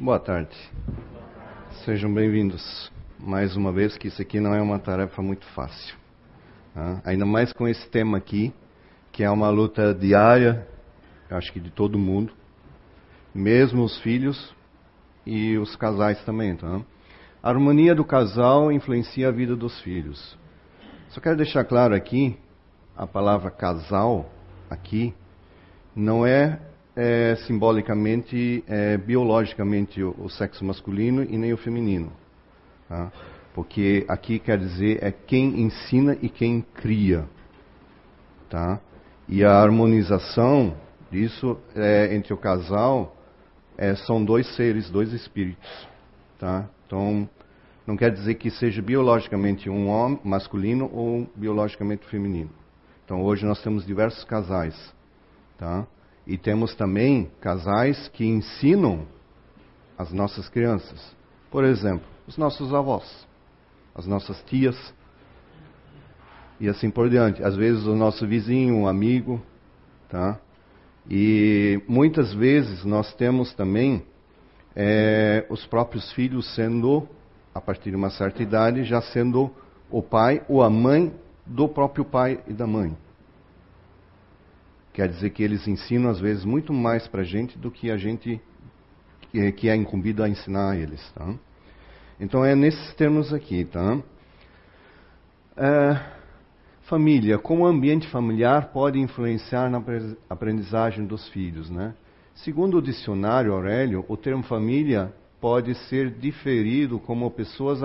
Boa tarde. Sejam bem-vindos. Mais uma vez que isso aqui não é uma tarefa muito fácil. Tá? Ainda mais com esse tema aqui, que é uma luta diária, acho que de todo mundo, mesmo os filhos e os casais também. Tá? A harmonia do casal influencia a vida dos filhos. Só quero deixar claro aqui, a palavra casal aqui não é é, simbolicamente, é, biologicamente, o, o, sexo masculino e nem o feminino. Tá? Porque aqui quer dizer é quem ensina e quem cria. Tá? E a harmonização disso é, entre o casal é, são dois seres, dois espíritos. Tá? Então, não quer dizer que seja biologicamente um homem masculino ou biologicamente feminino. Então, hoje nós temos diversos casais. Tá? E temos também casais que ensinam as nossas crianças. Por exemplo, os nossos avós, as nossas tias, e assim por diante. Às vezes o nosso vizinho, um amigo, tá? E muitas vezes nós temos também é, os próprios filhos sendo, a partir de uma certa idade, já sendo o pai ou a mãe do próprio pai e da mãe. Quer dizer que eles ensinam, às vezes, muito mais para a gente do que a gente que é incumbido a ensinar a eles. Tá? Então, é nesses termos aqui. Tá? É, família. Como o ambiente familiar pode influenciar na aprendizagem dos filhos? Né? Segundo o dicionário Aurélio, o termo família pode ser diferido como pessoas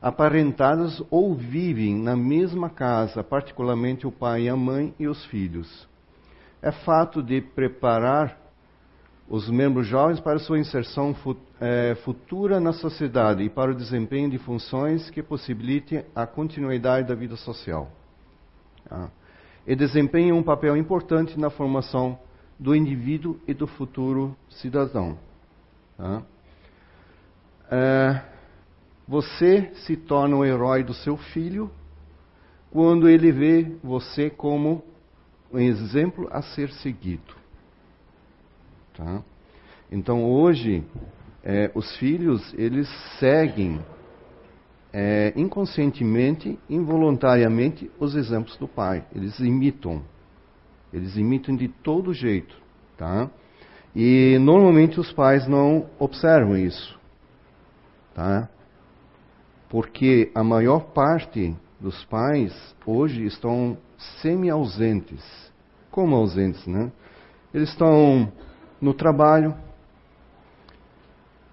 aparentadas ou vivem na mesma casa, particularmente o pai, a mãe e os filhos é fato de preparar os membros jovens para sua inserção é, futura na sociedade e para o desempenho de funções que possibilitem a continuidade da vida social. Tá? E desempenham um papel importante na formação do indivíduo e do futuro cidadão. Tá? É, você se torna o herói do seu filho quando ele vê você como um exemplo a ser seguido. Tá? Então hoje é, os filhos eles seguem é, inconscientemente, involuntariamente os exemplos do pai. Eles imitam, eles imitam de todo jeito, tá? E normalmente os pais não observam isso, tá? Porque a maior parte dos pais hoje estão semi-ausentes. Como ausentes, né? Eles estão no trabalho,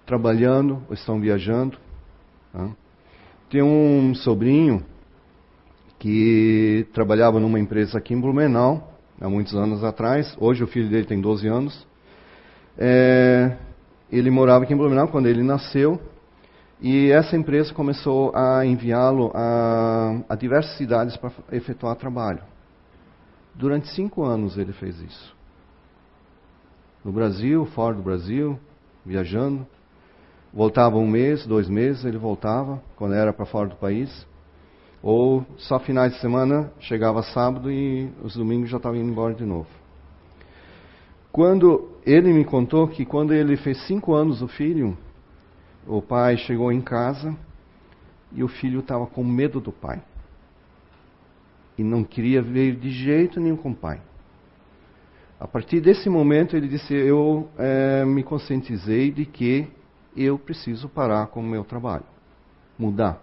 trabalhando, ou estão viajando. Tá? Tem um sobrinho que trabalhava numa empresa aqui em Blumenau, há muitos anos atrás. Hoje o filho dele tem 12 anos. É, ele morava aqui em Blumenau quando ele nasceu. E essa empresa começou a enviá-lo a, a, diversas cidades para efetuar trabalho. Durante cinco anos ele fez isso. No Brasil, fora do Brasil, viajando. Voltava um mês, dois meses, ele voltava, quando era para fora do país. Ou só finais de semana, chegava sábado e os domingos já estava indo embora de novo. Quando ele me contou que quando ele fez cinco anos o filho, o pai chegou em casa e o filho estava com medo do pai. E não queria ver de jeito nenhum com o pai. A partir desse momento, ele disse: Eu é, me conscientizei de que eu preciso parar com o meu trabalho, mudar.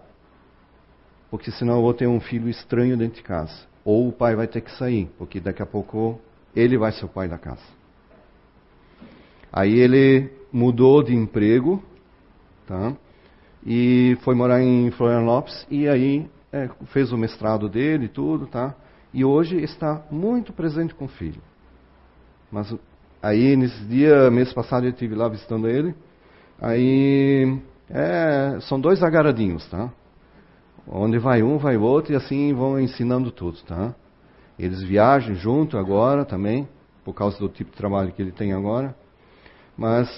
Porque senão eu vou ter um filho estranho dentro de casa. Ou o pai vai ter que sair, porque daqui a pouco ele vai ser o pai da casa. Aí ele mudou de emprego, tá? E foi morar em Florianópolis e aí é, fez o mestrado dele e tudo, tá? E hoje está muito presente com o filho. Mas aí nesse dia, mês passado eu estive lá visitando ele. Aí é, são dois agaradinhos, tá? Onde vai um, vai o outro e assim vão ensinando tudo, tá? Eles viajam junto agora também, por causa do tipo de trabalho que ele tem agora. Mas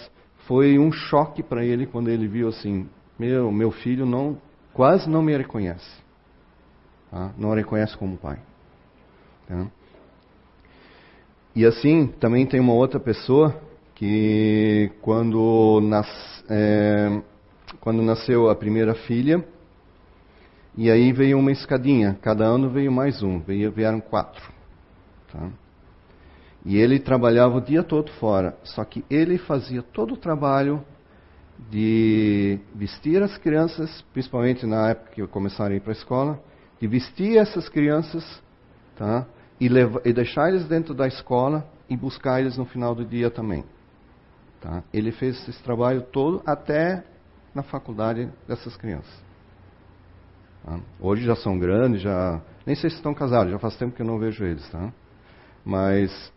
foi um choque para ele quando ele viu assim: meu, meu filho não, quase não me reconhece. Tá? Não reconhece como pai. Tá? E assim, também tem uma outra pessoa que quando, nas, é, quando nasceu a primeira filha, e aí veio uma escadinha, cada ano veio mais um, veio, vieram quatro. Tá? E ele trabalhava o dia todo fora, só que ele fazia todo o trabalho de vestir as crianças, principalmente na época que começaram a ir para a escola, de vestir essas crianças tá? e, levar, e deixar eles dentro da escola e buscar eles no final do dia também. Tá? Ele fez esse trabalho todo até na faculdade dessas crianças. Tá? Hoje já são grandes, já nem sei se estão casados, já faz tempo que eu não vejo eles, tá? Mas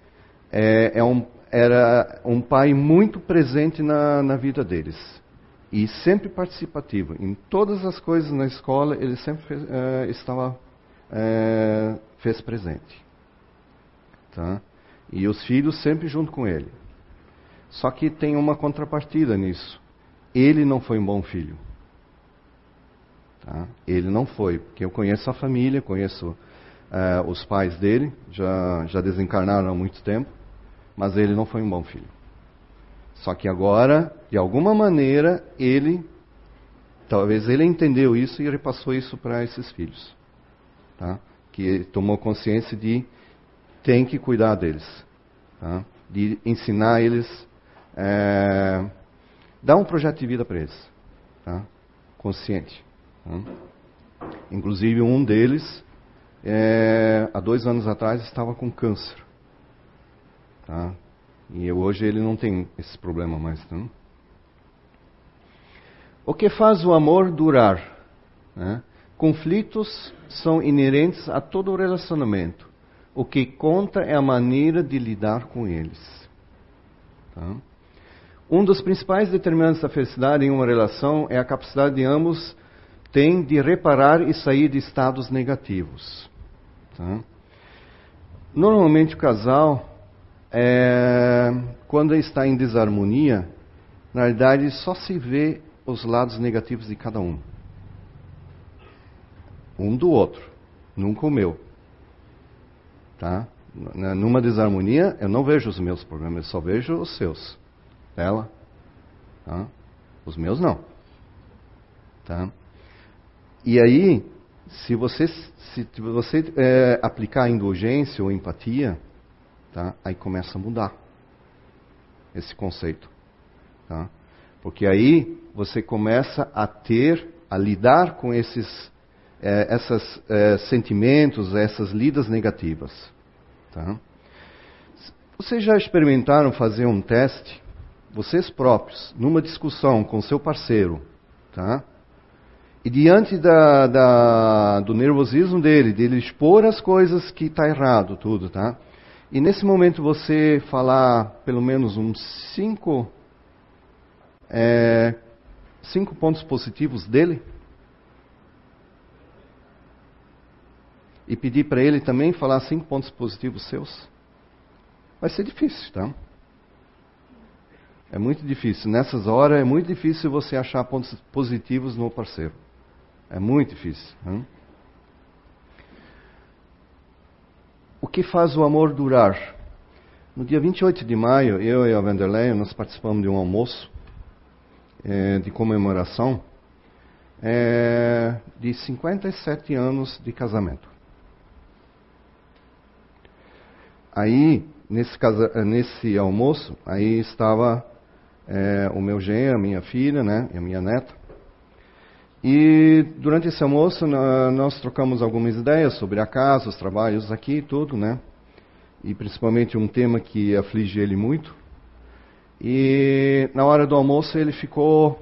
é, é um, era um pai muito presente na, na vida deles e sempre participativo. Em todas as coisas na escola, ele sempre fez, é, estava é, fez presente, tá? E os filhos sempre junto com ele. Só que tem uma contrapartida nisso. Ele não foi um bom filho. Tá? Ele não foi, porque eu conheço a família, conheço uh, os pais dele, já, já desencarnaram há muito tempo, mas ele não foi um bom filho. Só que agora, de alguma maneira, ele, talvez ele entendeu isso e repassou isso para esses filhos. Tá? Que tomou consciência de tem que cuidar deles. Tá? De ensinar eles é, dá um projeto de vida para eles, tá? consciente. Tá? Inclusive, um deles, é, há dois anos atrás, estava com câncer. Tá? E hoje ele não tem esse problema mais. Tá? O que faz o amor durar? Né? Conflitos são inerentes a todo relacionamento. O que conta é a maneira de lidar com eles. Tá? Um dos principais determinantes da felicidade em uma relação é a capacidade de ambos têm de reparar e sair de estados negativos. Tá? Normalmente o casal, é, quando está em desarmonia, na verdade só se vê os lados negativos de cada um. Um do outro, nunca o meu. Tá? Numa desarmonia, eu não vejo os meus problemas, eu só vejo os seus dela. Tá? Os meus não. Tá? E aí, se você, se você é, aplicar indulgência ou empatia, tá? aí começa a mudar esse conceito. Tá? Porque aí você começa a ter, a lidar com esses é, esses é, sentimentos, essas lidas negativas. Tá? Vocês já experimentaram fazer um teste vocês próprios, numa discussão com seu parceiro, tá? E diante da, da, do nervosismo dele, dele expor as coisas que está errado, tudo, tá? E nesse momento você falar pelo menos uns cinco, é, cinco pontos positivos dele, e pedir para ele também falar cinco pontos positivos seus, vai ser difícil, tá? É muito difícil. Nessas horas é muito difícil você achar pontos positivos no parceiro. É muito difícil. Hein? Que faz o amor durar? No dia 28 de maio, eu e a Vanderlei, nós participamos de um almoço é, de comemoração é, de 57 anos de casamento. Aí, nesse, casa, nesse almoço, aí estava é, o meu genro, a minha filha, né, e a minha neta. E durante esse almoço nós trocamos algumas ideias sobre a casa, os trabalhos aqui e tudo, né? E principalmente um tema que aflige ele muito. E na hora do almoço ele ficou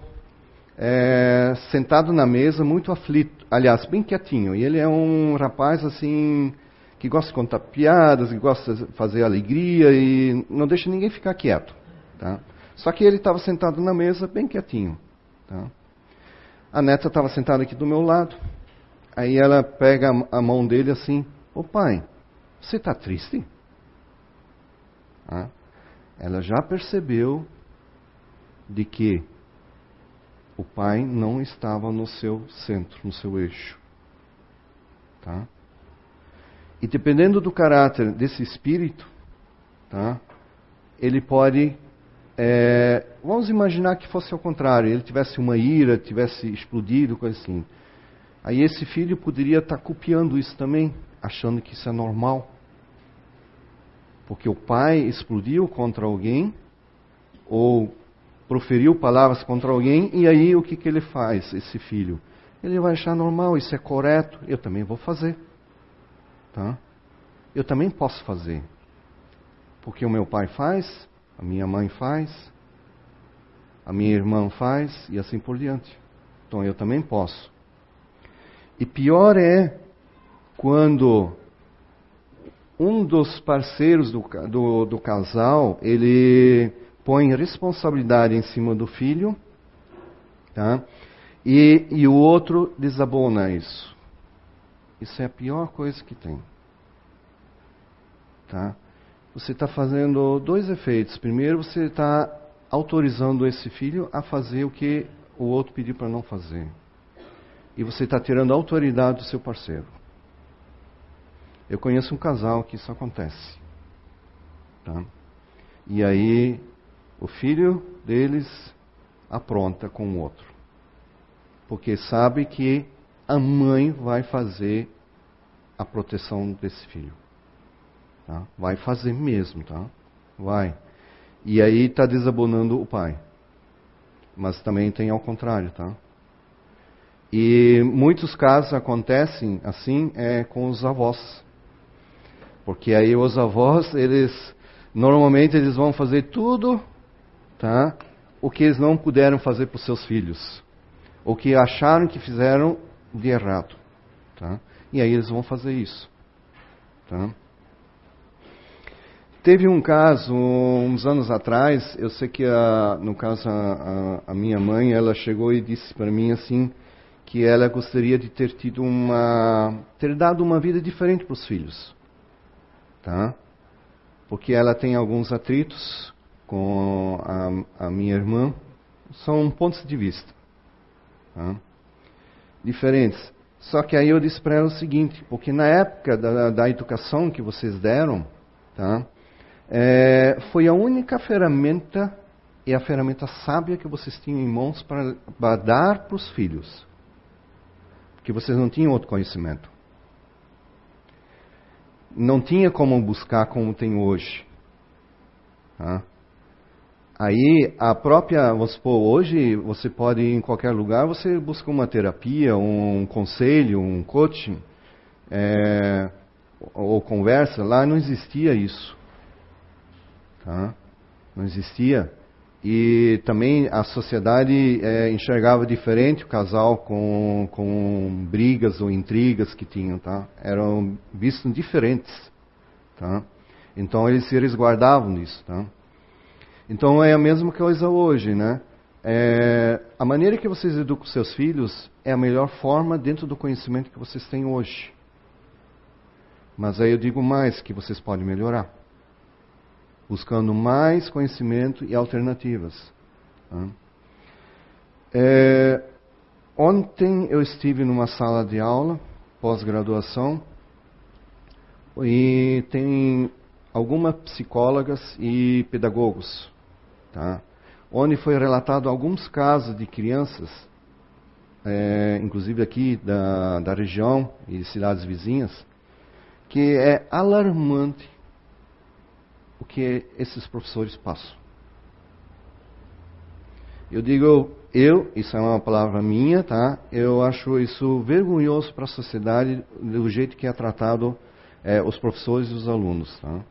é, sentado na mesa, muito aflito, aliás, bem quietinho. E ele é um rapaz assim que gosta de contar piadas, que gosta de fazer alegria e não deixa ninguém ficar quieto, tá? Só que ele estava sentado na mesa, bem quietinho. Tá? A neta estava sentada aqui do meu lado. Aí ela pega a mão dele assim: Ô pai, você está triste? Ah, ela já percebeu de que o pai não estava no seu centro, no seu eixo. Tá? E dependendo do caráter desse espírito, tá? ele pode é, vamos imaginar que fosse ao contrário, ele tivesse uma ira, tivesse explodido, coisa assim. Aí esse filho poderia estar copiando isso também, achando que isso é normal. Porque o pai explodiu contra alguém, ou proferiu palavras contra alguém, e aí o que, que ele faz, esse filho? Ele vai achar normal, isso é correto, eu também vou fazer. Tá? Eu também posso fazer. Porque o meu pai faz, a minha mãe faz, a minha irmã faz e assim por diante. Então eu também posso. E pior é quando um dos parceiros do, do, do casal ele põe responsabilidade em cima do filho, tá? E, e o outro desabona isso. Isso é a pior coisa que tem. Tá? Você está fazendo dois efeitos. Primeiro, você está autorizando esse filho a fazer o que o outro pediu para não fazer. E você está tirando a autoridade do seu parceiro. Eu conheço um casal que isso acontece. Tá? E aí, o filho deles apronta com o outro porque sabe que a mãe vai fazer a proteção desse filho. Tá? Vai fazer mesmo, tá? Vai. E aí está desabonando o pai. Mas também tem ao contrário, tá? E muitos casos acontecem assim é com os avós. Porque aí os avós, eles normalmente eles vão fazer tudo, tá? O que eles não puderam fazer para os seus filhos ou que acharam que fizeram de errado. Tá? E aí eles vão fazer isso. Tá? Teve um caso, uns anos atrás, eu sei que, a, no caso, a, a, minha mãe, ela chegou e disse para mim assim, que ela gostaria de ter tido uma, ter dado uma vida diferente para os filhos. Tá? Porque ela tem alguns atritos com a, a minha irmã, são pontos de vista. Tá? Diferentes. Só que aí eu disse para ela o seguinte, porque na época da, da educação que vocês deram, tá? É, foi a única ferramenta e a ferramenta sábia que vocês tinham em mãos para, dar para os filhos. Porque vocês não tinham outro conhecimento. Não tinha como buscar como tem hoje. Tá? Aí a própria, vamos supor, hoje você pode ir em qualquer lugar, você busca uma terapia, um conselho, um coaching, é, ou conversa, lá não existia isso. Tá? Não existia. E também a sociedade é, enxergava diferente o casal com, com brigas ou intrigas que tinham, tá? Eram vistos diferentes, tá? Então eles se resguardavam disso, tá? Então é a mesma coisa hoje, né? É, a maneira que vocês educam seus filhos é a melhor forma dentro do conhecimento que vocês têm hoje. Mas aí eu digo mais que vocês podem melhorar, buscando mais conhecimento e alternativas. É, ontem eu estive numa sala de aula pós-graduação e tem algumas psicólogas e pedagogos tá? onde foi relatado alguns casos de crianças, é, inclusive aqui da, da região e cidades vizinhas, que é alarmante o que esses professores passam. Eu digo, eu, isso é uma palavra minha, tá? Eu acho isso vergonhoso para a sociedade do jeito que é tratado é, os professores e os alunos, tá?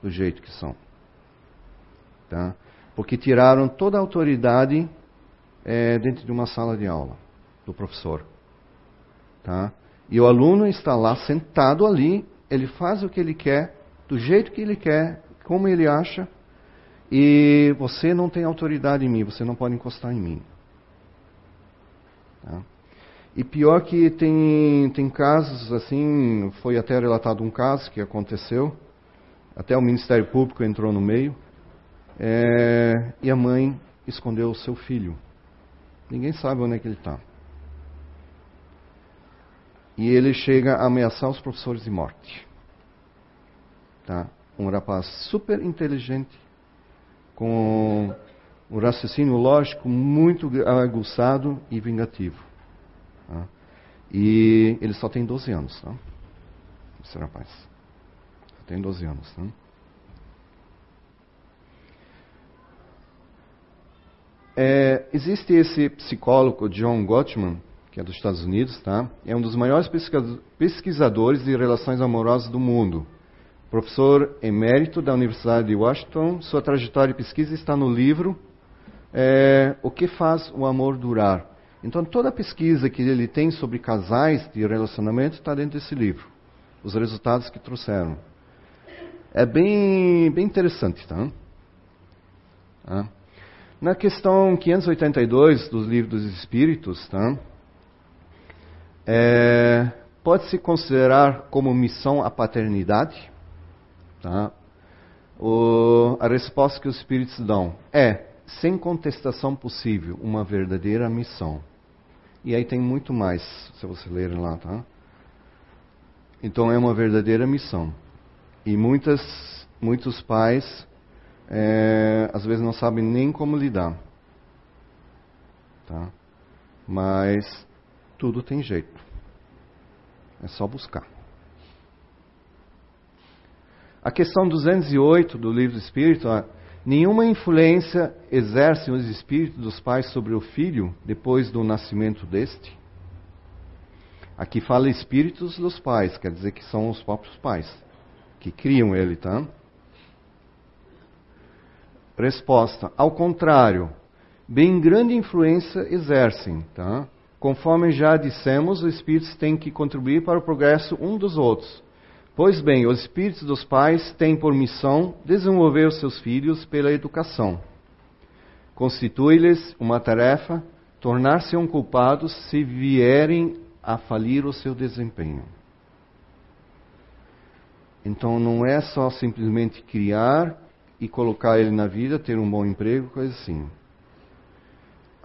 Do jeito que são, tá? porque tiraram toda a autoridade é, dentro de uma sala de aula do professor. Tá? E o aluno está lá sentado ali, ele faz o que ele quer, do jeito que ele quer, como ele acha, e você não tem autoridade em mim, você não pode encostar em mim. Tá? E pior que tem, tem casos assim, foi até relatado um caso que aconteceu, até o Ministério Público entrou no meio, é, e a mãe escondeu o seu filho. Ninguém sabe onde é que ele está. E ele chega a ameaçar os professores de morte. Tá? Um rapaz super inteligente, com um raciocínio lógico muito aguçado e vingativo. Tá? E ele só tem 12 anos, tá? esse rapaz. Só tem 12 anos. Tá? É, existe esse psicólogo, John Gottman, que é dos Estados Unidos, tá? É um dos maiores pesquisadores de relações amorosas do mundo. Professor emérito da Universidade de Washington, sua trajetória de pesquisa está no livro é, O que faz o amor durar. Então, toda a pesquisa que ele tem sobre casais de relacionamento está dentro desse livro. Os resultados que trouxeram. É bem, bem interessante, tá? tá? Na questão 582 dos livros dos Espíritos, tá? É, Pode-se considerar como missão a paternidade? Tá? O, a resposta que os Espíritos dão é, sem contestação possível, uma verdadeira missão. E aí tem muito mais, se você ler lá, tá? Então é uma verdadeira missão. E muitas, muitos pais é, às vezes não sabem nem como lidar. Tá? Mas tudo tem jeito. É só buscar. A questão 208 do livro do Espírito, nenhuma influência exercem os espíritos dos pais sobre o filho depois do nascimento deste. Aqui fala espíritos dos pais, quer dizer que são os próprios pais que criam ele, tá? Resposta: ao contrário, bem grande influência exercem, tá? Conforme já dissemos, os espíritos têm que contribuir para o progresso um dos outros. Pois bem, os espíritos dos pais têm por missão desenvolver os seus filhos pela educação. Constitui-lhes uma tarefa tornar-se um culpados se vierem a falir o seu desempenho. Então não é só simplesmente criar e colocar ele na vida, ter um bom emprego, coisa assim.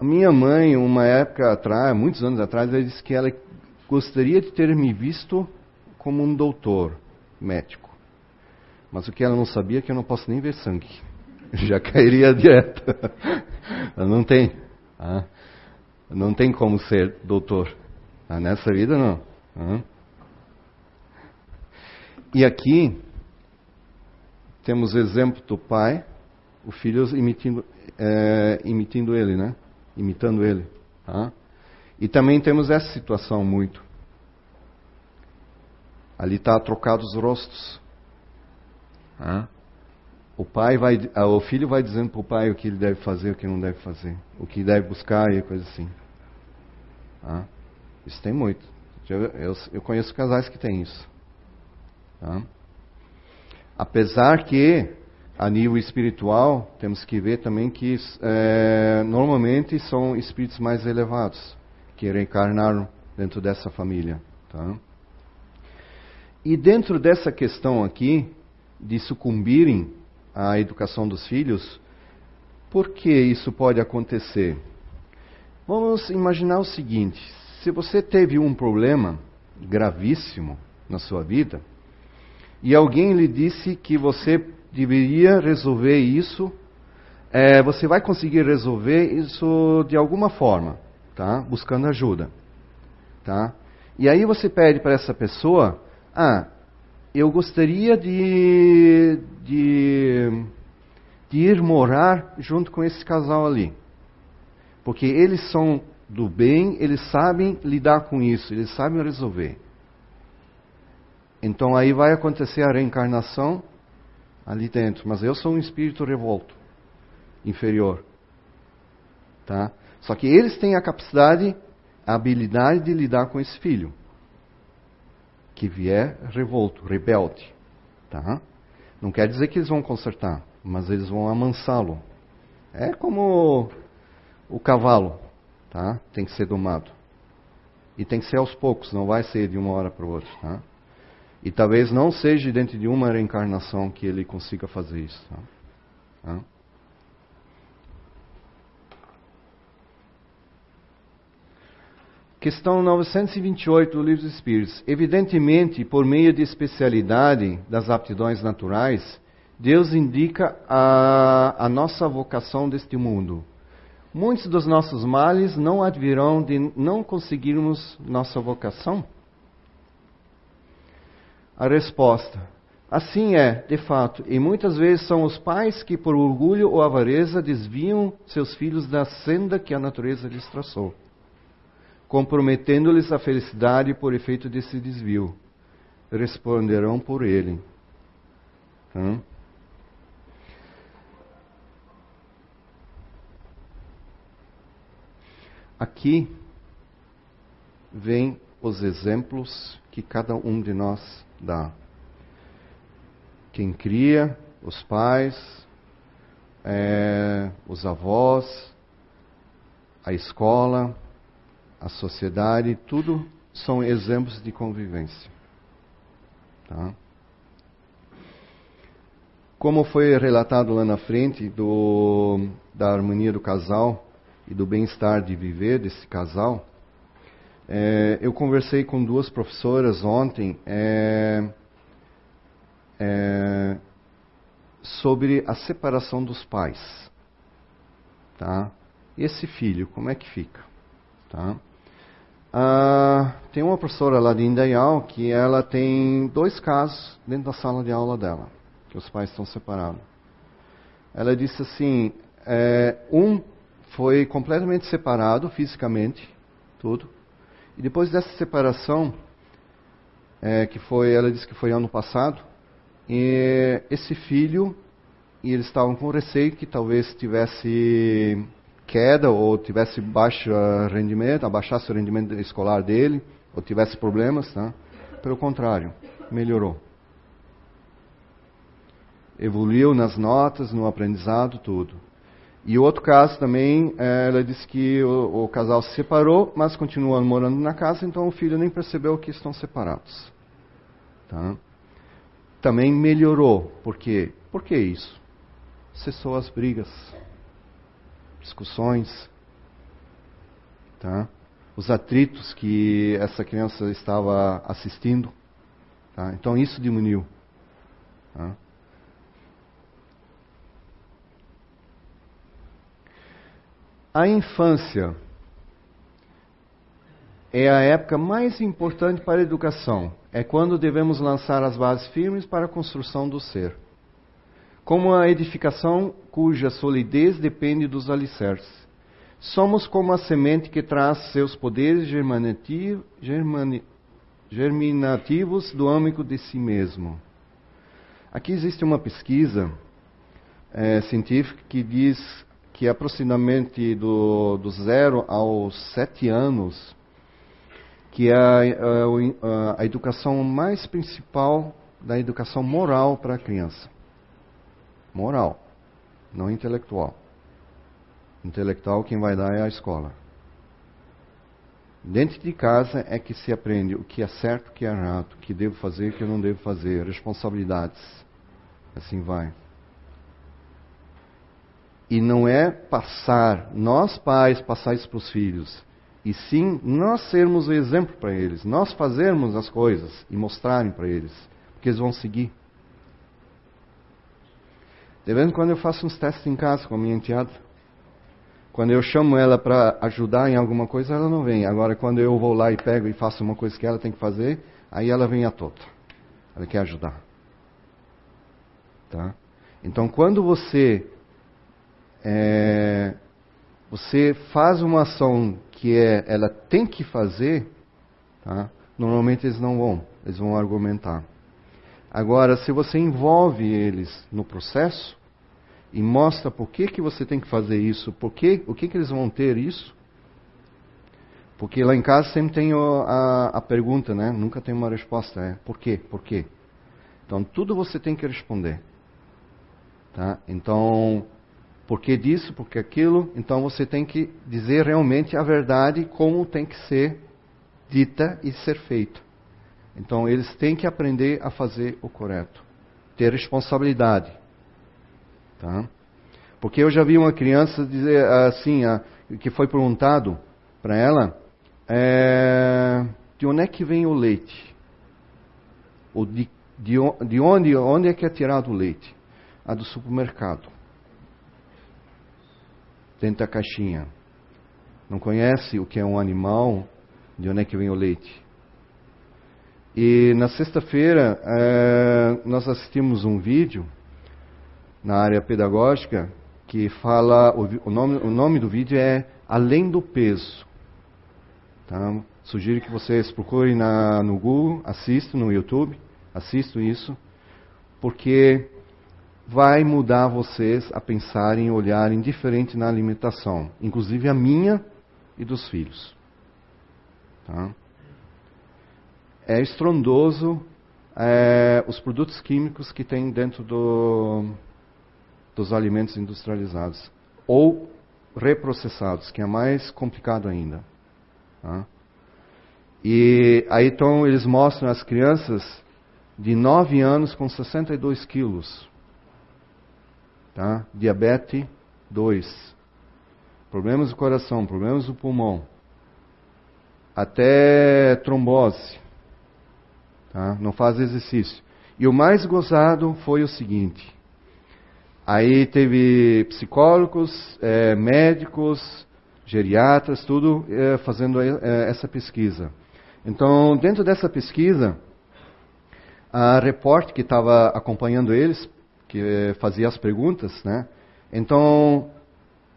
A minha mãe, uma época atrás, muitos anos atrás, ela disse que ela gostaria de ter me visto como um doutor médico. Mas o que ela não sabia é que eu não posso nem ver sangue. Já cairia direto. não tem. Ah, não tem como ser doutor. Ah, nessa vida não. E aqui, temos exemplo do pai, o filho imitando, é, imitando ele, né? Imitando ele. E também temos essa situação muito. Ali está trocados os rostos. O pai vai, o filho vai dizendo para o pai o que ele deve fazer, o que não deve fazer, o que deve buscar e coisa assim. Isso tem muito. Eu, eu, eu, conheço casais que têm isso. Apesar que, a nível espiritual, temos que ver também que é, normalmente são espíritos mais elevados que reencarnaram dentro dessa família. Tá? E dentro dessa questão aqui, de sucumbirem à educação dos filhos, por que isso pode acontecer? Vamos imaginar o seguinte: se você teve um problema gravíssimo na sua vida, e alguém lhe disse que você deveria resolver isso, é, você vai conseguir resolver isso de alguma forma, tá? Buscando ajuda, tá? E aí você pede para essa pessoa, ah, eu gostaria de, de, de ir morar junto com esse casal ali, porque eles são do bem, eles sabem lidar com isso, eles sabem resolver. Então aí vai acontecer a reencarnação ali dentro. Mas eu sou um espírito revolto, inferior. Tá? Só que eles têm a capacidade, a habilidade de lidar com esse filho. Que vier revolto, rebelde. Tá? Não quer dizer que eles vão consertar, mas eles vão amansá-lo. É como o cavalo, tá? Tem que ser domado. E tem que ser aos poucos, não vai ser de uma hora para outra, tá? E talvez não seja dentro de uma reencarnação que ele consiga fazer isso. Tá? Questão 928 do Livro dos Espíritos. Evidentemente, por meio de especialidade das aptidões naturais, Deus indica a, a nossa vocação deste mundo. Muitos dos nossos males não advirão de não conseguirmos nossa vocação? A resposta: assim é, de fato, e muitas vezes são os pais que, por orgulho ou avareza, desviam seus filhos da senda que a natureza lhes traçou, comprometendo-lhes a felicidade por efeito desse desvio. Responderão por ele. Hum? Aqui vem os exemplos que cada um de nós dá. Quem cria, os pais, é, os avós, a escola, a sociedade, tudo são exemplos de convivência. Tá? Como foi relatado lá na frente do, da harmonia do casal, e do bem-estar de viver desse casal, é, eu conversei com duas professoras ontem é, é, sobre a separação dos pais. Tá? Esse filho, como é que fica? Tá? Ah, tem uma professora lá de Indaial que ela tem dois casos dentro da sala de aula dela, que os pais estão separados. Ela disse assim, é, um foi completamente separado fisicamente, tudo. E depois dessa separação, é, que foi, ela disse que foi ano passado, esse filho, e eles estavam com receio que talvez tivesse queda ou tivesse baixo rendimento, abaixasse o rendimento escolar dele, ou tivesse problemas, né? Pelo contrário, melhorou. Evoluiu nas notas, no aprendizado, tudo. E outro caso também, é, ela disse que o, o, casal se separou, mas continuam morando na casa, então o filho nem percebeu que estão separados. Tá? Também melhorou. Por quê? Por que isso? Cessou as brigas, discussões, tá? os atritos que essa criança estava assistindo. Tá? Então isso diminuiu. Tá? A infância é a época mais importante para a educação. É quando devemos lançar as bases firmes para a construção do ser. Como a edificação cuja solidez depende dos alicerces. Somos como a semente que traz seus poderes germinativos do âmbito de si mesmo. Aqui existe uma pesquisa é, científica que diz que aproximadamente do, do zero aos sete anos, que é a, a, a educação mais principal da educação moral para a criança. Moral, não intelectual. Intelectual quem vai dar é a escola. Dentro de casa é que se aprende o que é certo, o que é errado, o que devo fazer, o que eu não devo fazer, responsabilidades. Assim vai. E não é passar, nós pais, passar isso para os filhos. E sim, nós sermos o exemplo para eles. Nós fazermos as coisas e mostrarem para eles. Porque eles vão seguir. De vez em quando eu faço uns testes em casa com a minha enteada. Quando eu chamo ela para ajudar em alguma coisa, ela não vem. Agora, quando eu vou lá e pego e faço uma coisa que ela tem que fazer, aí ela vem a toda. Ela quer ajudar. Tá? Então, quando você é, você faz uma ação que é, ela tem que fazer, tá? normalmente eles não vão, eles vão argumentar. Agora, se você envolve eles no processo e mostra por que, que você tem que fazer isso, por que, o que, que eles vão ter isso, porque lá em casa sempre tem a, a pergunta, né? Nunca tem uma resposta, é por quê? Por quê? Então tudo você tem que responder. Tá? Então, por que disso, por que aquilo. Então você tem que dizer realmente a verdade como tem que ser dita e ser feito. Então eles têm que aprender a fazer o correto, ter responsabilidade. Tá? Porque eu já vi uma criança dizer assim, que foi perguntado para ela, é, de onde é que vem o leite? Ou de, de, de onde, onde é que é tirado o leite? a do supermercado. Dentro da caixinha. Não conhece o que é um animal, de onde é que vem o leite. E na sexta-feira é, nós assistimos um vídeo na área pedagógica que fala o, o, nome, o nome do vídeo é Além do Peso. Tá? Sugiro que vocês procurem na, no Google, assistam no YouTube, assistam isso, porque vai mudar vocês a pensarem e olharem diferente na alimentação, inclusive a minha e dos filhos. Tá? É estrondoso é, os produtos químicos que tem dentro do, dos alimentos industrializados ou reprocessados, que é mais complicado ainda. Tá? E aí então eles mostram as crianças de 9 anos com 62 quilos. Tá? Diabetes 2. Problemas do coração, problemas do pulmão. Até trombose. Tá? Não faz exercício. E o mais gozado foi o seguinte. Aí teve psicólogos, é, médicos, geriatras, tudo é, fazendo é, essa pesquisa. Então, dentro dessa pesquisa, a repórter que estava acompanhando eles, que fazia as perguntas, né? Então,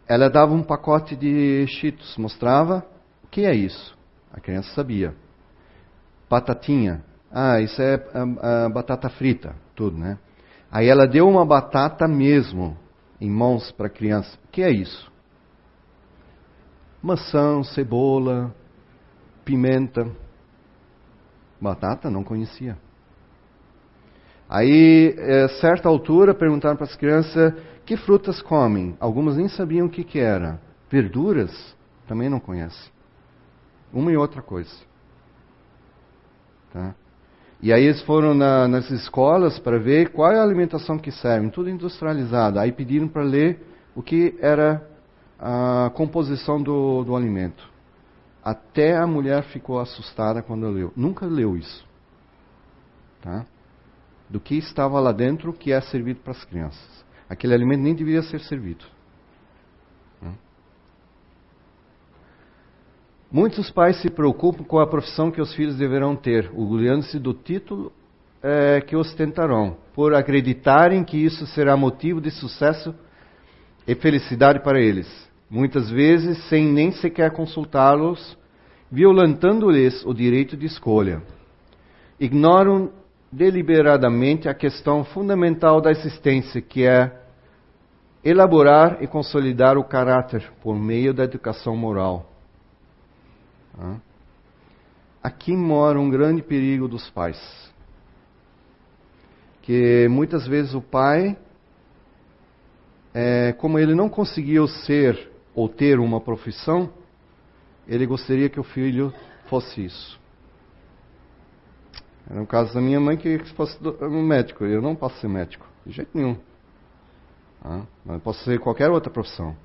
ela dava um pacote de cheetos, mostrava o que é isso. A criança sabia. Batatinha. Ah, isso é a, a batata frita, tudo, né? Aí ela deu uma batata mesmo em mãos para a criança. O que é isso? Maçã, cebola, pimenta. Batata não conhecia. Aí, a certa altura, perguntaram para as crianças que frutas comem. Algumas nem sabiam o que, que era. Verduras também não conhecem. Uma e outra coisa. Tá? E aí eles foram na, nas escolas para ver qual é a alimentação que serve, tudo industrializado. Aí pediram para ler o que era a composição do, do alimento. Até a mulher ficou assustada quando leu. Nunca leu isso. Tá? Do que estava lá dentro que é servido para as crianças. Aquele alimento nem deveria ser servido. Muitos pais se preocupam com a profissão que os filhos deverão ter, orgulhando-se do título é, que ostentarão, por acreditarem que isso será motivo de sucesso e felicidade para eles muitas vezes sem nem sequer consultá-los, violentando-lhes o direito de escolha. Ignoram deliberadamente a questão fundamental da existência, que é elaborar e consolidar o caráter por meio da educação moral. Aqui mora um grande perigo dos pais. Que muitas vezes o pai, é, como ele não conseguiu ser ou ter uma profissão, ele gostaria que o filho fosse isso. Era o caso da minha mãe que fosse um médico. Eu não posso ser médico, de jeito nenhum. Ah, mas eu posso ser qualquer outra profissão.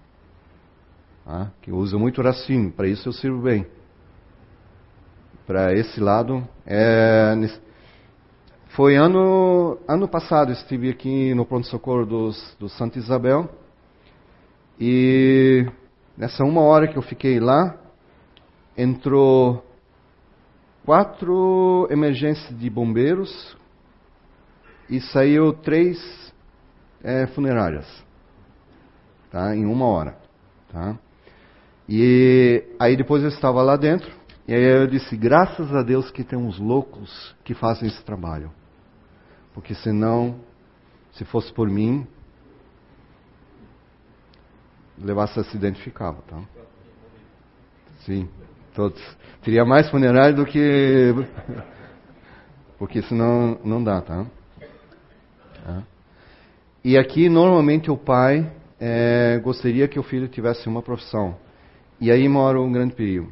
Ah, que usa muito raciocínio, para isso eu sirvo bem. Para esse lado, é, foi ano, ano passado, estive aqui no pronto-socorro do Santa Isabel, e Nessa uma hora que eu fiquei lá, entrou quatro emergências de bombeiros e saiu três é, funerárias, tá? Em uma hora, tá? E aí depois eu estava lá dentro e aí eu disse graças a Deus que tem uns loucos que fazem esse trabalho, porque senão, se fosse por mim, levasse acidente ficava, tá? Sim, todos. Teria mais funerário do que. Porque senão não dá, tá? tá? E aqui, normalmente, o pai é, gostaria que o filho tivesse uma profissão. E aí mora um grande perigo.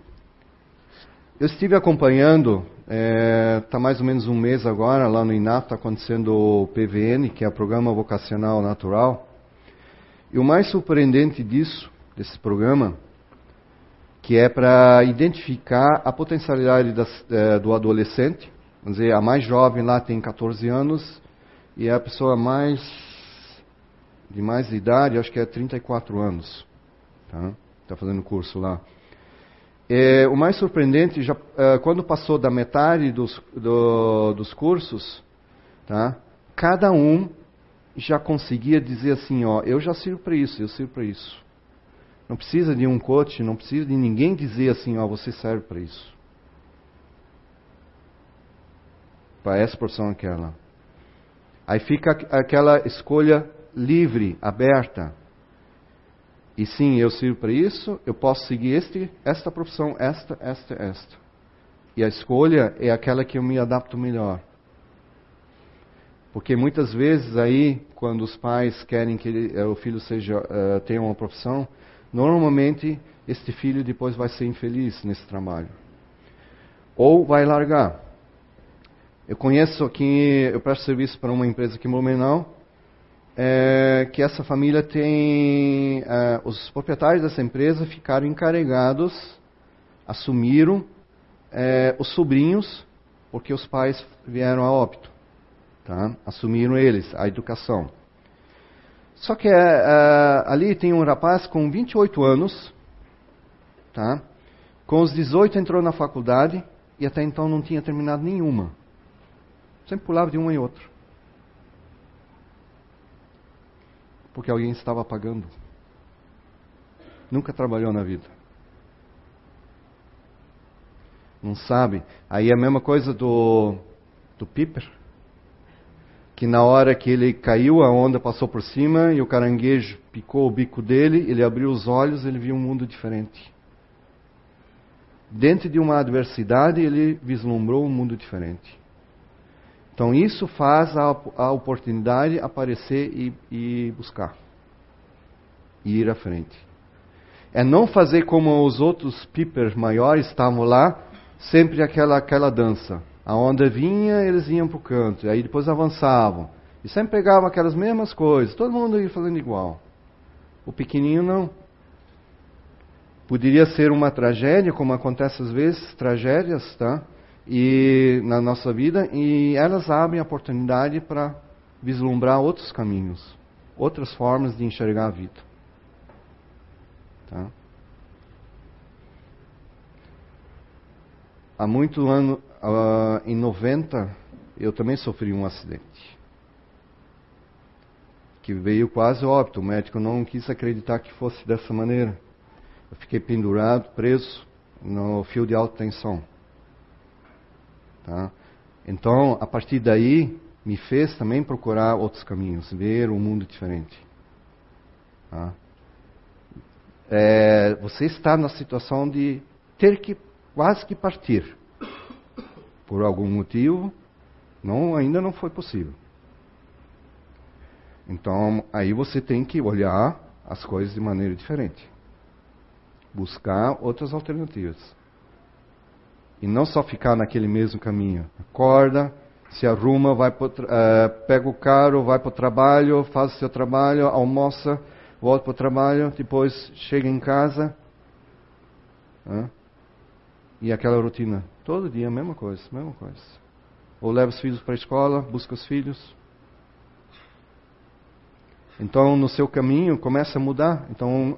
Eu estive acompanhando, está é, tá mais ou menos um mês agora, lá no INAF, está acontecendo o PVN, que é o Programa Vocacional Natural. E o mais surpreendente disso, desse programa, que é para identificar a potencialidade das, é, do adolescente, vamos dizer, a mais jovem lá tem 14 anos e a pessoa mais de mais idade, acho que é 34 anos. Tá? Está fazendo curso lá. É, o mais surpreendente, já, é, quando passou da metade dos, do, dos cursos, tá? cada um já conseguia dizer assim, ó, eu já sirvo para isso, eu sirvo para isso. Não precisa de um coach, não precisa de ninguém dizer assim, ó, você serve para isso. Para essa porção aquela. Aí fica aquela escolha livre, aberta. E sim, eu sirvo para isso, eu posso seguir este, esta profissão, esta, esta, esta. E a escolha é aquela que eu me adapto melhor. Porque muitas vezes aí, quando os pais querem que ele, eh, o filho seja uh, tenha uma profissão, normalmente este filho depois vai ser infeliz nesse trabalho. Ou vai largar. Eu conheço aqui, eu presto serviço para uma empresa aqui em Blumenau, é, que essa família tem. É, os proprietários dessa empresa ficaram encarregados, assumiram é, os sobrinhos, porque os pais vieram a óbito. Tá? Assumiram eles a educação. Só que é, é ali tem um rapaz com 28 anos, tá? com os 18 entrou na faculdade e até então não tinha terminado nenhuma. Sempre pulava de uma em outra. Porque alguém estava pagando. Nunca trabalhou na vida. Não sabe. Aí é a mesma coisa do, do Piper que na hora que ele caiu, a onda passou por cima e o caranguejo picou o bico dele, ele abriu os olhos, ele viu um mundo diferente. Dentro de uma adversidade, ele vislumbrou um mundo diferente. Então isso faz a, a oportunidade aparecer e, e buscar. E ir à frente. É não fazer como os outros pipers maiores estavam lá, sempre aquela, aquela dança. A onda vinha, eles iam para o canto, aí depois avançavam. E sempre pegavam aquelas mesmas coisas, todo mundo ia fazendo igual. O pequenininho não. Poderia ser uma tragédia, como acontece às vezes, tragédias, tá? E na nossa vida, e elas abrem a oportunidade para vislumbrar outros caminhos, outras formas de enxergar a vida. Tá? Há muito ano, Uh, em 90, eu também sofri um acidente. Que veio quase óbito. O médico não quis acreditar que fosse dessa maneira. Eu fiquei pendurado, preso no fio de alta tensão. Tá? Então, a partir daí, me fez também procurar outros caminhos, ver um mundo diferente. Tá? É, você está na situação de ter que quase que partir por algum motivo, não, ainda não foi possível. Então, aí você tem que olhar as coisas de maneira diferente. Buscar outras alternativas. E não só ficar naquele mesmo caminho. Acorda, se arruma, vai pro, uh, pega o carro, vai para o trabalho, faz o seu trabalho, almoça, volta para o trabalho, depois chega em casa. E aquela rotina. Todo dia a mesma coisa, mesma coisa. Ou leva os filhos para a escola, busca os filhos. Então, no seu caminho, começa a mudar. Então,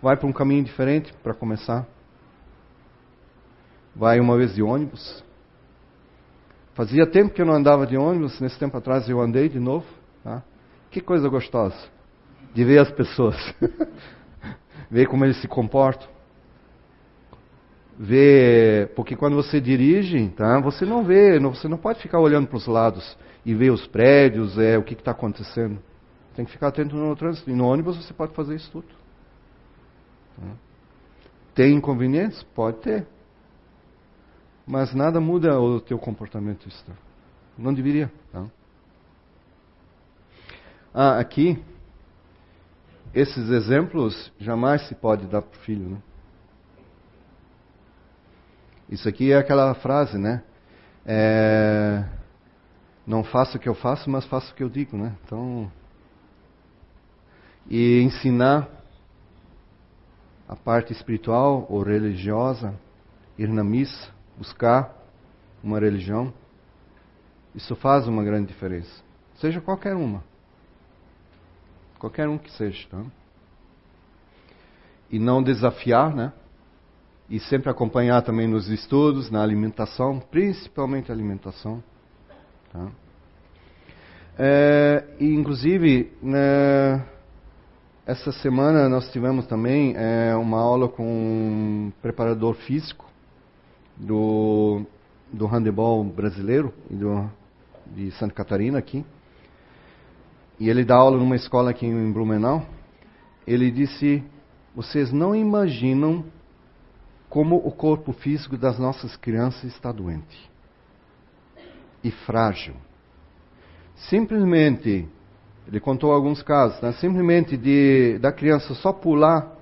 vai para um caminho diferente para começar. Vai uma vez de ônibus. Fazia tempo que eu não andava de ônibus, nesse tempo atrás eu andei de novo. Tá? Que coisa gostosa de ver as pessoas, ver como eles se comportam ver, porque quando você dirige, tá, você não vê, você não pode ficar olhando para os lados e ver os prédios, é, o que está acontecendo. Tem que ficar atento no trânsito. E no ônibus você pode fazer isso tudo. Tá? Tem inconvenientes? Pode ter. Mas nada muda o teu comportamento. Isso, Não deveria. Tá? Ah, aqui, esses exemplos jamais se pode dar para o filho. Né? Isso aqui é aquela frase, né? É, não faço o que eu faço, mas faço o que eu digo, né? Então, e ensinar a parte espiritual ou religiosa, ir na missa, buscar uma religião, isso faz uma grande diferença. Seja qualquer uma. Qualquer um que seja, tá? E não desafiar, né? E sempre acompanhar também nos estudos, na alimentação, principalmente a alimentação. Tá? É, e inclusive, né, essa semana nós tivemos também é, uma aula com um preparador físico do, do handebol brasileiro do, de Santa Catarina aqui. E ele dá aula numa escola aqui em Blumenau. Ele disse: Vocês não imaginam como o corpo físico das nossas crianças está doente e frágil. Simplesmente, ele contou alguns casos, né? simplesmente de da criança só pular,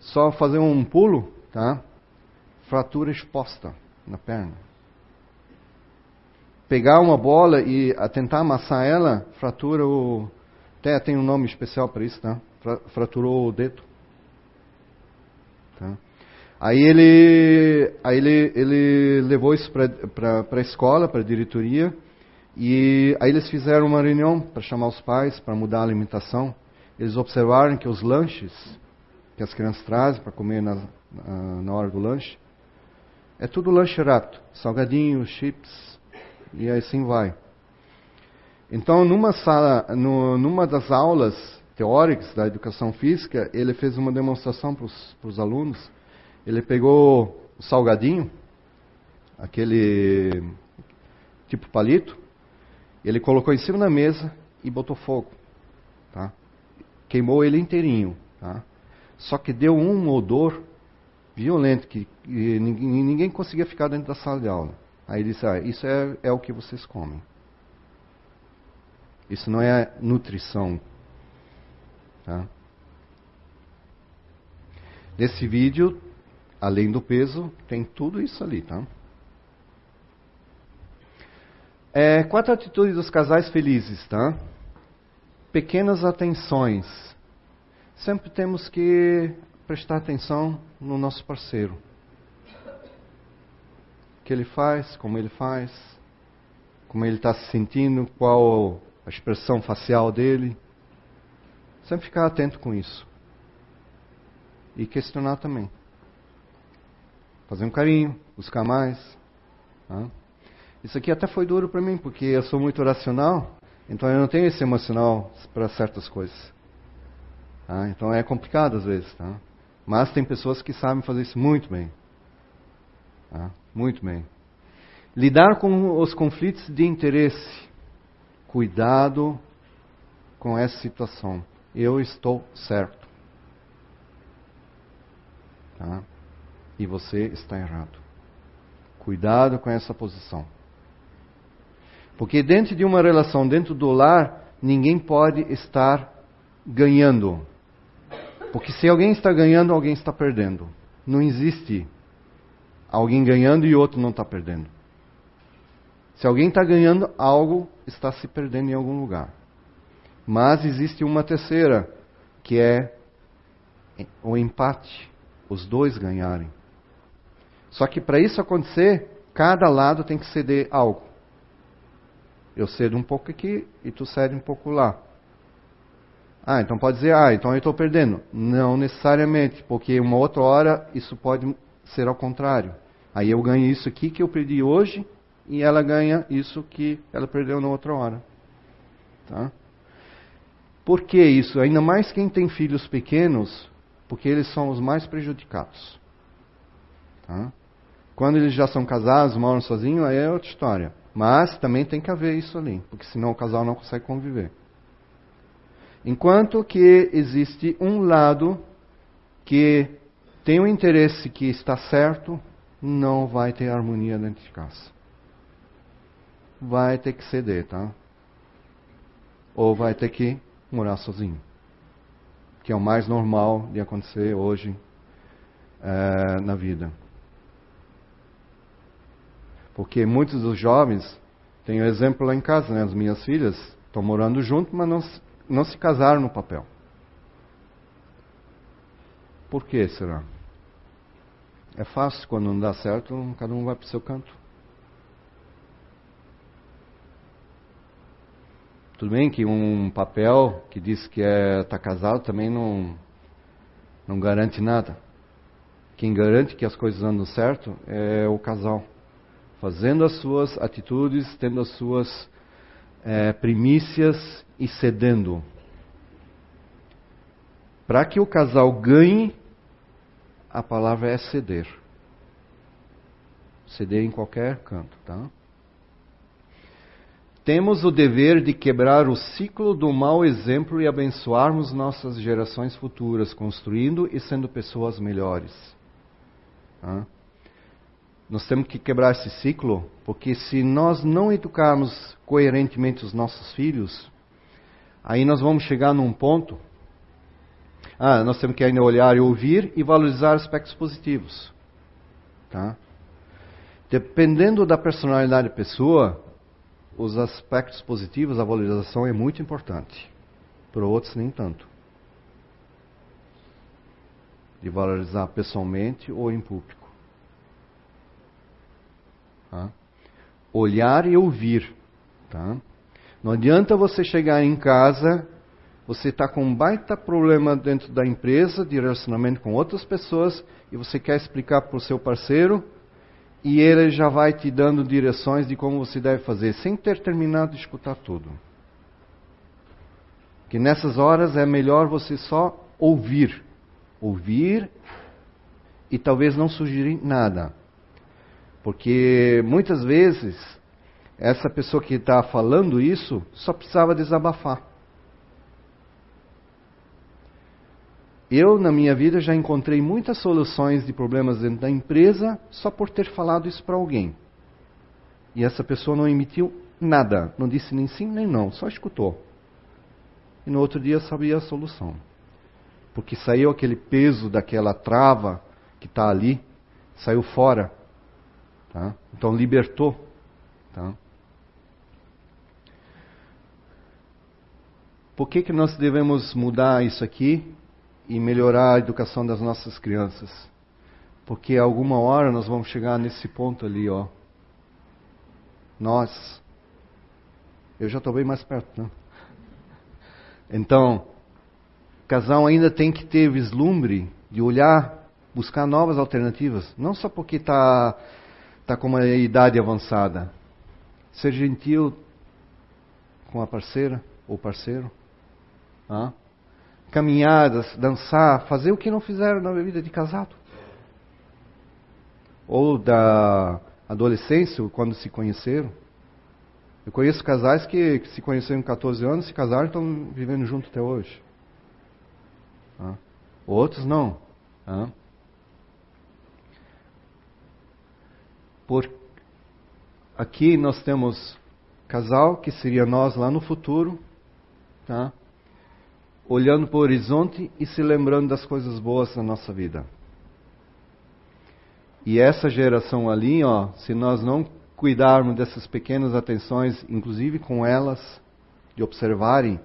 só fazer um pulo, tá? Fratura exposta na perna. Pegar uma bola e tentar amassar ela, fratura o. Até tem um nome especial para isso, tá? Fraturou o dedo. Tá? Aí ele, aí ele, ele levou isso para a escola, para a diretoria, e aí eles fizeram uma reunião para chamar os pais, para mudar a alimentação. Eles observaram que os lanches que as crianças trazem para comer na, na hora do lanche, é tudo lanche rápido, salgadinhos, chips, e assim vai. Então, numa sala, no, numa das aulas teóricas da educação física, ele fez uma demonstração para os alunos ele pegou o salgadinho, aquele tipo palito, ele colocou em cima da mesa e botou fogo. Tá? Queimou ele inteirinho. Tá? Só que deu um odor violento que, ninguém, ninguém, conseguia ficar dentro da sala de aula. Aí ele disse: ah, Isso é, é o que vocês comem. Isso não é nutrição. Tá? Nesse vídeo além do peso, tem tudo isso ali, tá? É, quatro atitudes dos casais felizes, tá? Pequenas atenções. Sempre temos que prestar atenção no nosso parceiro. O que ele faz, como ele faz, como ele está se sentindo, qual a expressão facial dele. Sempre ficar atento com isso. E questionar também fazer um carinho, buscar mais. Tá? Isso aqui até foi duro para mim, porque eu sou muito racional, então eu não tenho esse emocional para certas coisas. Tá? Então é complicado às vezes. Tá? Mas tem pessoas que sabem fazer isso muito bem. Tá? Muito bem. Lidar com os conflitos de interesse. Cuidado com essa situação. Eu estou certo. Tá? e você está errado. Cuidado com essa posição. Porque dentro de uma relação, dentro do lar, ninguém pode estar ganhando. Porque se alguém está ganhando, alguém está perdendo. Não existe alguém ganhando e outro não está perdendo. Se alguém está ganhando, algo está se perdendo em algum lugar. Mas existe uma terceira, que é o empate, os dois ganharem. Só que para isso acontecer, cada lado tem que ceder algo. Eu cedo um pouco aqui e tu cede um pouco lá. Ah, então pode dizer, ah, então eu estou perdendo. Não necessariamente, porque uma outra hora isso pode ser ao contrário. Aí eu ganho isso aqui que eu perdi hoje e ela ganha isso que ela perdeu na outra hora. Tá? Por que isso? Ainda mais quem tem filhos pequenos, porque eles são os mais prejudicados. Tá? Quando eles já são casados, moram sozinhos, aí é outra história. Mas também tem que haver isso ali, porque senão o casal não consegue conviver. Enquanto que existe um lado que tem o um interesse que está certo, não vai ter harmonia dentro de casa. Vai ter que ceder, tá? Ou vai ter que morar sozinho. Que é o mais normal de acontecer hoje é, na vida. Porque muitos dos jovens, tenho exemplo lá em casa, né? as minhas filhas estão morando junto, mas não, não se casaram no papel. Por que será? É fácil, quando não dá certo, cada um vai para o seu canto. Tudo bem que um papel que diz que está é, tá casado também não, não garante nada. Quem garante que as coisas andam certo é o casal. Fazendo as suas atitudes, tendo as suas é, primícias e cedendo. Para que o casal ganhe, a palavra é ceder. Ceder em qualquer canto, tá? Temos o dever de quebrar o ciclo do mau exemplo e abençoarmos nossas gerações futuras, construindo e sendo pessoas melhores. Tá? Nós temos que quebrar esse ciclo, porque se nós não educarmos coerentemente os nossos filhos, aí nós vamos chegar num ponto. Ah, nós temos que ainda olhar e ouvir e valorizar aspectos positivos. Tá? Dependendo da personalidade da pessoa, os aspectos positivos, a valorização é muito importante. Para outros, nem tanto. De valorizar pessoalmente ou em público. Tá? Olhar e ouvir. Tá? Não adianta você chegar em casa, você está com um baita problema dentro da empresa, de relacionamento com outras pessoas, e você quer explicar para o seu parceiro, e ele já vai te dando direções de como você deve fazer, sem ter terminado de escutar tudo. Que nessas horas é melhor você só ouvir. Ouvir e talvez não sugerir nada. Porque muitas vezes essa pessoa que está falando isso só precisava desabafar. Eu, na minha vida, já encontrei muitas soluções de problemas dentro da empresa só por ter falado isso para alguém. E essa pessoa não emitiu nada, não disse nem sim nem não, só escutou. E no outro dia sabia a solução. Porque saiu aquele peso daquela trava que está ali, saiu fora. Tá? Então libertou. Tá? Por que, que nós devemos mudar isso aqui? e melhorar a educação das nossas crianças. Porque alguma hora nós vamos chegar nesse ponto ali, ó. Nós. Eu já estou bem mais perto, né? Então, o casal ainda tem que ter vislumbre de olhar, buscar novas alternativas. Não só porque está tá com uma idade avançada. Ser gentil com a parceira ou parceiro. Ah? caminhadas, dançar, fazer o que não fizeram na vida de casado. Ou da adolescência, quando se conheceram. Eu conheço casais que, que se conheceram com 14 anos, se casaram e estão vivendo junto até hoje. Ah. Outros não. Ah. Por aqui nós temos casal, que seria nós lá no futuro, tá? Olhando para o horizonte e se lembrando das coisas boas da nossa vida. E essa geração ali, ó, se nós não cuidarmos dessas pequenas atenções, inclusive com elas, de observarem,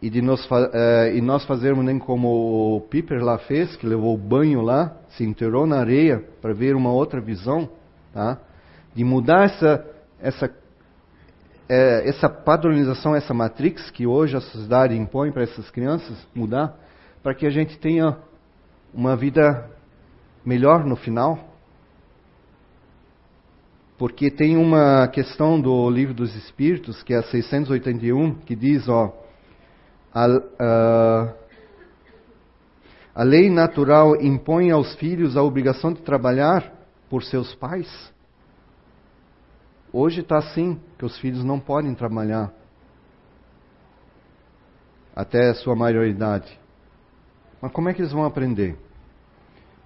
e de nós, eh, e nós fazermos nem como o Piper lá fez, que levou o banho lá, se enterrou na areia para ver uma outra visão, tá? de mudar essa, essa é, essa padronização, essa matrix que hoje a sociedade impõe para essas crianças mudar, para que a gente tenha uma vida melhor no final. Porque tem uma questão do livro dos Espíritos, que é a 681, que diz, ó, a, a, a lei natural impõe aos filhos a obrigação de trabalhar por seus pais Hoje está assim, que os filhos não podem trabalhar até a sua maioridade. Mas como é que eles vão aprender?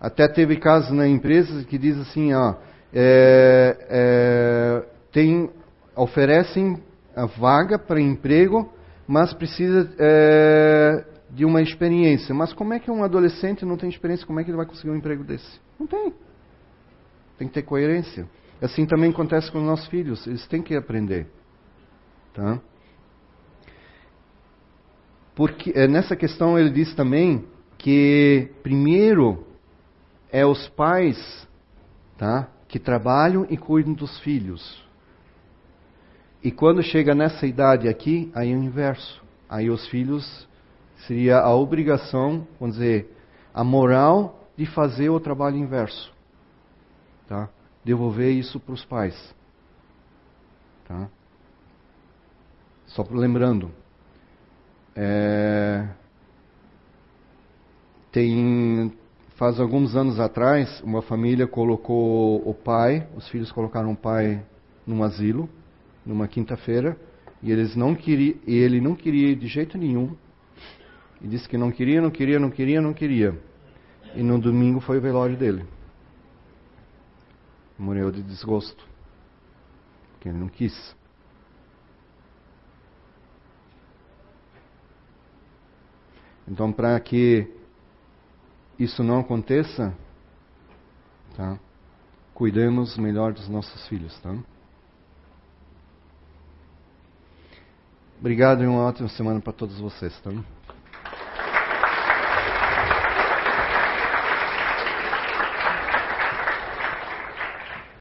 Até teve casos na empresa que diz assim, ó, é, é, tem, oferecem a vaga para emprego, mas precisa é, de uma experiência. Mas como é que um adolescente não tem experiência? Como é que ele vai conseguir um emprego desse? Não tem. Tem que ter coerência. Assim também acontece com os nossos filhos, eles têm que aprender. Tá? Porque é, nessa questão ele diz também que primeiro é os pais tá, que trabalham e cuidam dos filhos. E quando chega nessa idade aqui, aí é o inverso. Aí os filhos seria a obrigação, vamos dizer, a moral de fazer o trabalho inverso. Tá? Devolver isso para os pais. Tá? Só lembrando, é, tem faz alguns anos atrás uma família colocou o pai, os filhos colocaram o pai num asilo, numa quinta-feira, e eles não queriam, e ele não queria de jeito nenhum. E disse que não queria, não queria, não queria, não queria. E no domingo foi o velório dele. Morreu de desgosto. Porque ele não quis. Então, para que isso não aconteça, tá? cuidemos melhor dos nossos filhos. Tá? Obrigado e uma ótima semana para todos vocês. Tá?